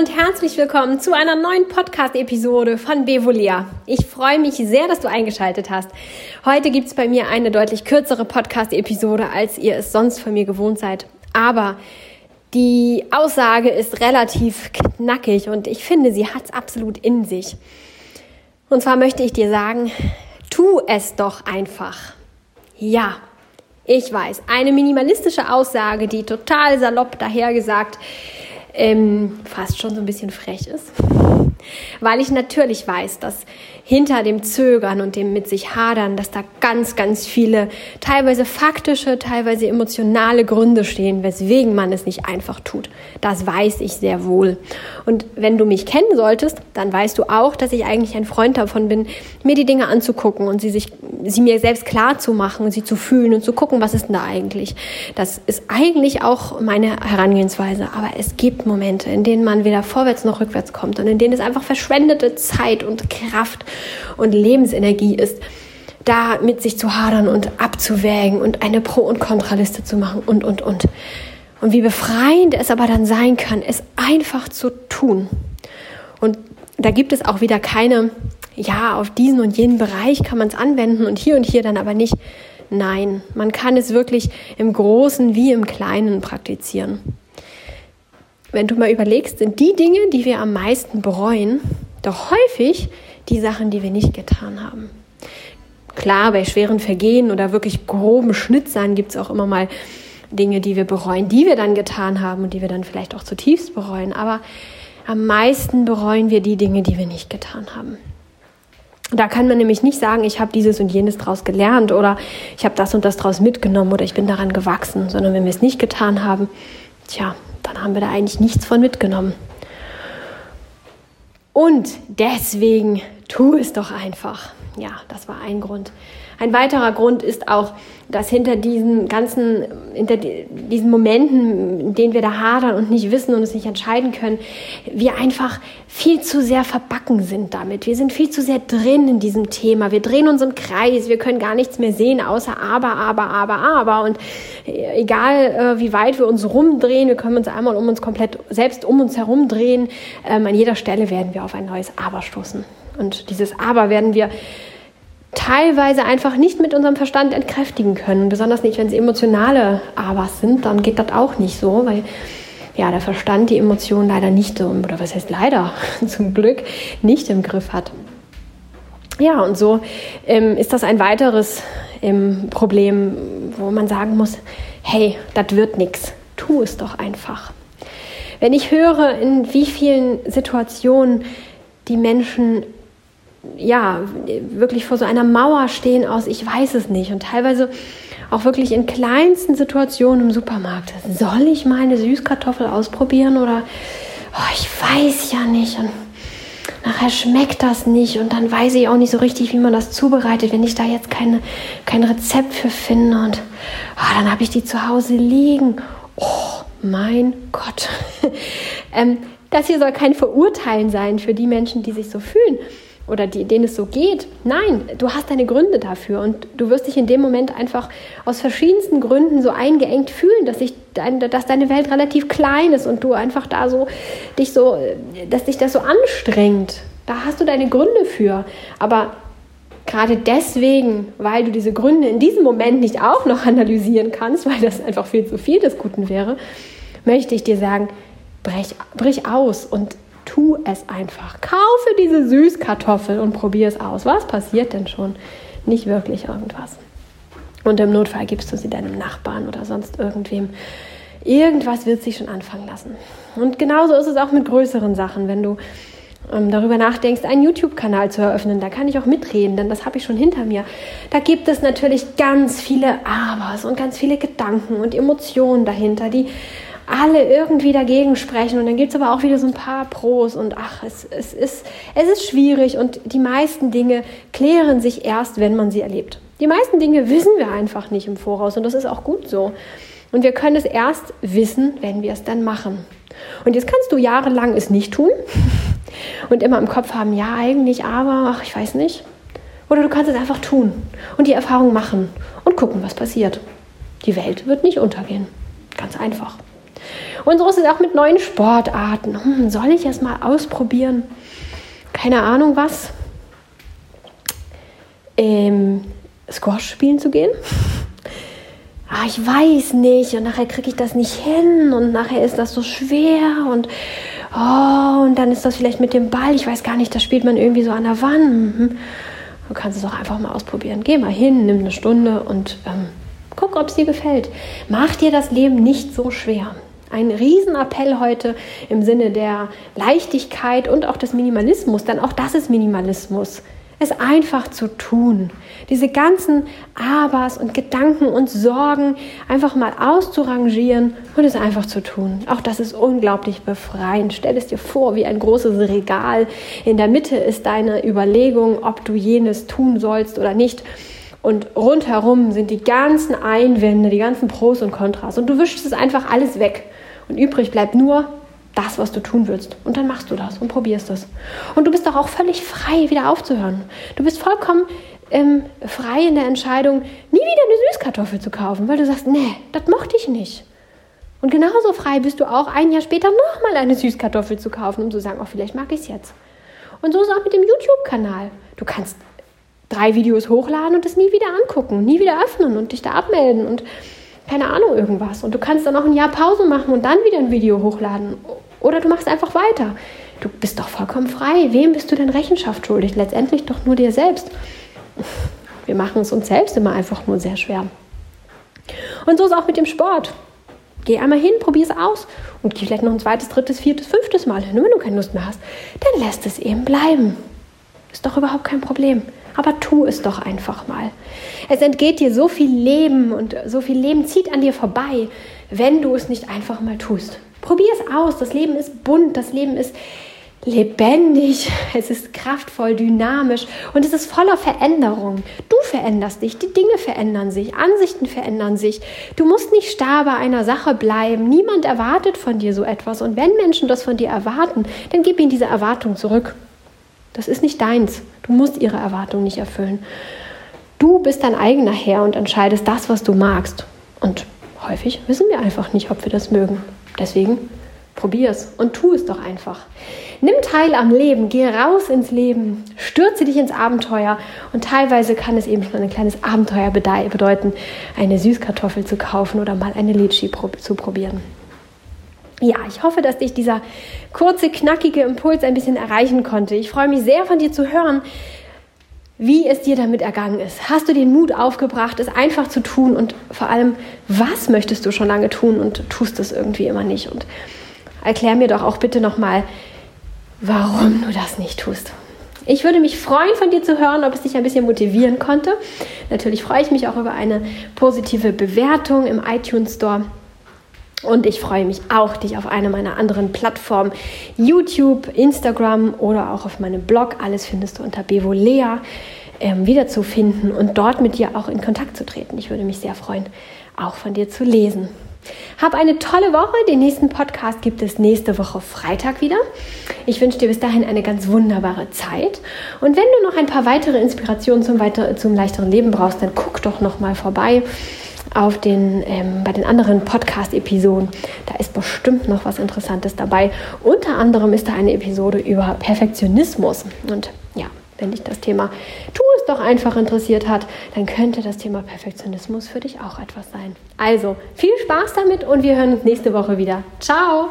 und herzlich willkommen zu einer neuen Podcast-Episode von Bevolia. Ich freue mich sehr, dass du eingeschaltet hast. Heute gibt es bei mir eine deutlich kürzere Podcast-Episode, als ihr es sonst von mir gewohnt seid. Aber die Aussage ist relativ knackig und ich finde, sie hat es absolut in sich. Und zwar möchte ich dir sagen, tu es doch einfach. Ja, ich weiß, eine minimalistische Aussage, die total salopp dahergesagt ähm, fast schon so ein bisschen frech ist. Weil ich natürlich weiß, dass hinter dem Zögern und dem mit sich hadern, dass da ganz, ganz viele teilweise faktische, teilweise emotionale Gründe stehen, weswegen man es nicht einfach tut. Das weiß ich sehr wohl. Und wenn du mich kennen solltest, dann weißt du auch, dass ich eigentlich ein Freund davon bin, mir die Dinge anzugucken und sie sich, sie mir selbst klar zu machen, sie zu fühlen und zu gucken, was ist denn da eigentlich. Das ist eigentlich auch meine Herangehensweise. Aber es gibt Momente, in denen man weder vorwärts noch rückwärts kommt und in denen es einfach verschwendete Zeit und Kraft und Lebensenergie ist, da mit sich zu hadern und abzuwägen und eine Pro- und Kontraliste zu machen und, und, und. Und wie befreiend es aber dann sein kann, es einfach zu tun. Und da gibt es auch wieder keine, ja, auf diesen und jenen Bereich kann man es anwenden und hier und hier dann aber nicht. Nein, man kann es wirklich im Großen wie im Kleinen praktizieren. Wenn du mal überlegst, sind die Dinge, die wir am meisten bereuen, doch häufig die Sachen, die wir nicht getan haben. Klar, bei schweren Vergehen oder wirklich groben Schnitzern gibt es auch immer mal Dinge, die wir bereuen, die wir dann getan haben und die wir dann vielleicht auch zutiefst bereuen. Aber am meisten bereuen wir die Dinge, die wir nicht getan haben. Da kann man nämlich nicht sagen, ich habe dieses und jenes daraus gelernt oder ich habe das und das daraus mitgenommen oder ich bin daran gewachsen, sondern wenn wir es nicht getan haben, tja, dann haben wir da eigentlich nichts von mitgenommen. Und deswegen tu es doch einfach. Ja, das war ein Grund. Ein weiterer Grund ist auch, dass hinter diesen ganzen, hinter diesen Momenten, in denen wir da hadern und nicht wissen und es nicht entscheiden können, wir einfach viel zu sehr verbacken sind damit. Wir sind viel zu sehr drin in diesem Thema. Wir drehen uns im Kreis. Wir können gar nichts mehr sehen, außer aber, aber, aber, aber. Und egal, äh, wie weit wir uns rumdrehen, wir können uns einmal um uns komplett selbst um uns herum drehen. Ähm, an jeder Stelle werden wir auf ein neues Aber stoßen. Und dieses Aber werden wir teilweise einfach nicht mit unserem Verstand entkräftigen können. Besonders nicht, wenn es emotionale Abers sind, dann geht das auch nicht so, weil ja, der Verstand die Emotionen leider nicht oder was heißt leider, zum Glück nicht im Griff hat. Ja, und so ähm, ist das ein weiteres ähm, Problem, wo man sagen muss, hey, das wird nichts, tu es doch einfach. Wenn ich höre, in wie vielen Situationen die Menschen ja, wirklich vor so einer Mauer stehen aus, ich weiß es nicht. Und teilweise auch wirklich in kleinsten Situationen im Supermarkt. Soll ich mal eine Süßkartoffel ausprobieren oder oh, ich weiß ja nicht. Und nachher schmeckt das nicht und dann weiß ich auch nicht so richtig, wie man das zubereitet, wenn ich da jetzt keine, kein Rezept für finde. Und oh, dann habe ich die zu Hause liegen. Oh, mein Gott. ähm, das hier soll kein Verurteilen sein für die Menschen, die sich so fühlen oder die, denen es so geht. Nein, du hast deine Gründe dafür und du wirst dich in dem Moment einfach aus verschiedensten Gründen so eingeengt fühlen, dass, ich dein, dass deine Welt relativ klein ist und du einfach da so dich so, dass dich das so anstrengt. Da hast du deine Gründe für. Aber gerade deswegen, weil du diese Gründe in diesem Moment nicht auch noch analysieren kannst, weil das einfach viel zu viel des Guten wäre, möchte ich dir sagen, brech, brich aus und tu es einfach. Kaufe diese Süßkartoffel und probier es aus. Was passiert denn schon? Nicht wirklich irgendwas. Und im Notfall gibst du sie deinem Nachbarn oder sonst irgendwem. Irgendwas wird sich schon anfangen lassen. Und genauso ist es auch mit größeren Sachen, wenn du ähm, darüber nachdenkst, einen YouTube-Kanal zu eröffnen. Da kann ich auch mitreden, denn das habe ich schon hinter mir. Da gibt es natürlich ganz viele Abers und ganz viele Gedanken und Emotionen dahinter, die alle irgendwie dagegen sprechen. Und dann gibt es aber auch wieder so ein paar Pros und ach, es, es, ist, es ist schwierig und die meisten Dinge klären sich erst, wenn man sie erlebt. Die meisten Dinge wissen wir einfach nicht im Voraus und das ist auch gut so. Und wir können es erst wissen, wenn wir es dann machen. Und jetzt kannst du jahrelang es nicht tun und immer im Kopf haben, ja, eigentlich, aber, ach, ich weiß nicht. Oder du kannst es einfach tun und die Erfahrung machen und gucken, was passiert. Die Welt wird nicht untergehen. Ganz einfach. Und so ist es auch mit neuen Sportarten. Hm, soll ich es mal ausprobieren? Keine Ahnung was. Ähm, Squash spielen zu gehen? ah, ich weiß nicht und nachher kriege ich das nicht hin und nachher ist das so schwer und oh, und dann ist das vielleicht mit dem Ball, ich weiß gar nicht, das spielt man irgendwie so an der Wand. Mhm. Du kannst es auch einfach mal ausprobieren. Geh mal hin, nimm eine Stunde und ähm, guck, ob es dir gefällt. Mach dir das Leben nicht so schwer. Ein Riesenappell heute im Sinne der Leichtigkeit und auch des Minimalismus, denn auch das ist Minimalismus es einfach zu tun. Diese ganzen Abers und Gedanken und Sorgen einfach mal auszurangieren und es einfach zu tun. Auch das ist unglaublich befreiend. Stell es dir vor, wie ein großes Regal. In der Mitte ist deine Überlegung, ob du jenes tun sollst oder nicht. Und rundherum sind die ganzen Einwände, die ganzen Pros und Kontras. Und du wischst es einfach alles weg. Und übrig bleibt nur das, was du tun willst. Und dann machst du das und probierst es. Und du bist doch auch völlig frei, wieder aufzuhören. Du bist vollkommen ähm, frei in der Entscheidung, nie wieder eine Süßkartoffel zu kaufen, weil du sagst, nee, das mochte ich nicht. Und genauso frei bist du auch ein Jahr später nochmal eine Süßkartoffel zu kaufen, um zu sagen, oh, vielleicht mag ich es jetzt. Und so ist es auch mit dem YouTube-Kanal. Du kannst drei Videos hochladen und es nie wieder angucken, nie wieder öffnen und dich da abmelden und keine Ahnung, irgendwas. Und du kannst dann auch ein Jahr Pause machen und dann wieder ein Video hochladen. Oder du machst einfach weiter. Du bist doch vollkommen frei. Wem bist du denn Rechenschaft schuldig? Letztendlich doch nur dir selbst. Wir machen es uns selbst immer einfach nur sehr schwer. Und so ist auch mit dem Sport. Geh einmal hin, probier es aus und geh vielleicht noch ein zweites, drittes, viertes, fünftes Mal hin. Und wenn du keine Lust mehr hast, dann lässt es eben bleiben. Ist doch überhaupt kein Problem. Aber tu es doch einfach mal. Es entgeht dir so viel Leben und so viel Leben zieht an dir vorbei, wenn du es nicht einfach mal tust. Probier es aus. Das Leben ist bunt, das Leben ist lebendig, es ist kraftvoll, dynamisch und es ist voller Veränderung. Du veränderst dich, die Dinge verändern sich, Ansichten verändern sich. Du musst nicht starr bei einer Sache bleiben. Niemand erwartet von dir so etwas und wenn Menschen das von dir erwarten, dann gib ihnen diese Erwartung zurück. Das ist nicht deins. Du musst ihre Erwartungen nicht erfüllen. Du bist dein eigener Herr und entscheidest das, was du magst. Und häufig wissen wir einfach nicht, ob wir das mögen. Deswegen probier es und tu es doch einfach. Nimm teil am Leben, geh raus ins Leben, stürze dich ins Abenteuer und teilweise kann es eben schon ein kleines Abenteuer bedeuten, eine Süßkartoffel zu kaufen oder mal eine Litschi zu probieren. Ja, ich hoffe, dass dich dieser kurze, knackige Impuls ein bisschen erreichen konnte. Ich freue mich sehr von dir zu hören, wie es dir damit ergangen ist. Hast du den Mut aufgebracht, es einfach zu tun und vor allem, was möchtest du schon lange tun und tust es irgendwie immer nicht? Und erklär mir doch auch bitte nochmal, warum du das nicht tust. Ich würde mich freuen, von dir zu hören, ob es dich ein bisschen motivieren konnte. Natürlich freue ich mich auch über eine positive Bewertung im iTunes Store. Und ich freue mich auch, dich auf einer meiner anderen Plattformen, YouTube, Instagram oder auch auf meinem Blog, alles findest du unter Bevolea, ähm, wiederzufinden und dort mit dir auch in Kontakt zu treten. Ich würde mich sehr freuen, auch von dir zu lesen. Hab eine tolle Woche. Den nächsten Podcast gibt es nächste Woche Freitag wieder. Ich wünsche dir bis dahin eine ganz wunderbare Zeit. Und wenn du noch ein paar weitere Inspirationen zum, weiter, zum leichteren Leben brauchst, dann guck doch noch mal vorbei auf den, ähm, bei den anderen Podcast-Episoden. Da ist bestimmt noch was Interessantes dabei. Unter anderem ist da eine Episode über Perfektionismus. Und ja, wenn dich das Thema Tu es doch einfach interessiert hat, dann könnte das Thema Perfektionismus für dich auch etwas sein. Also viel Spaß damit und wir hören uns nächste Woche wieder. Ciao!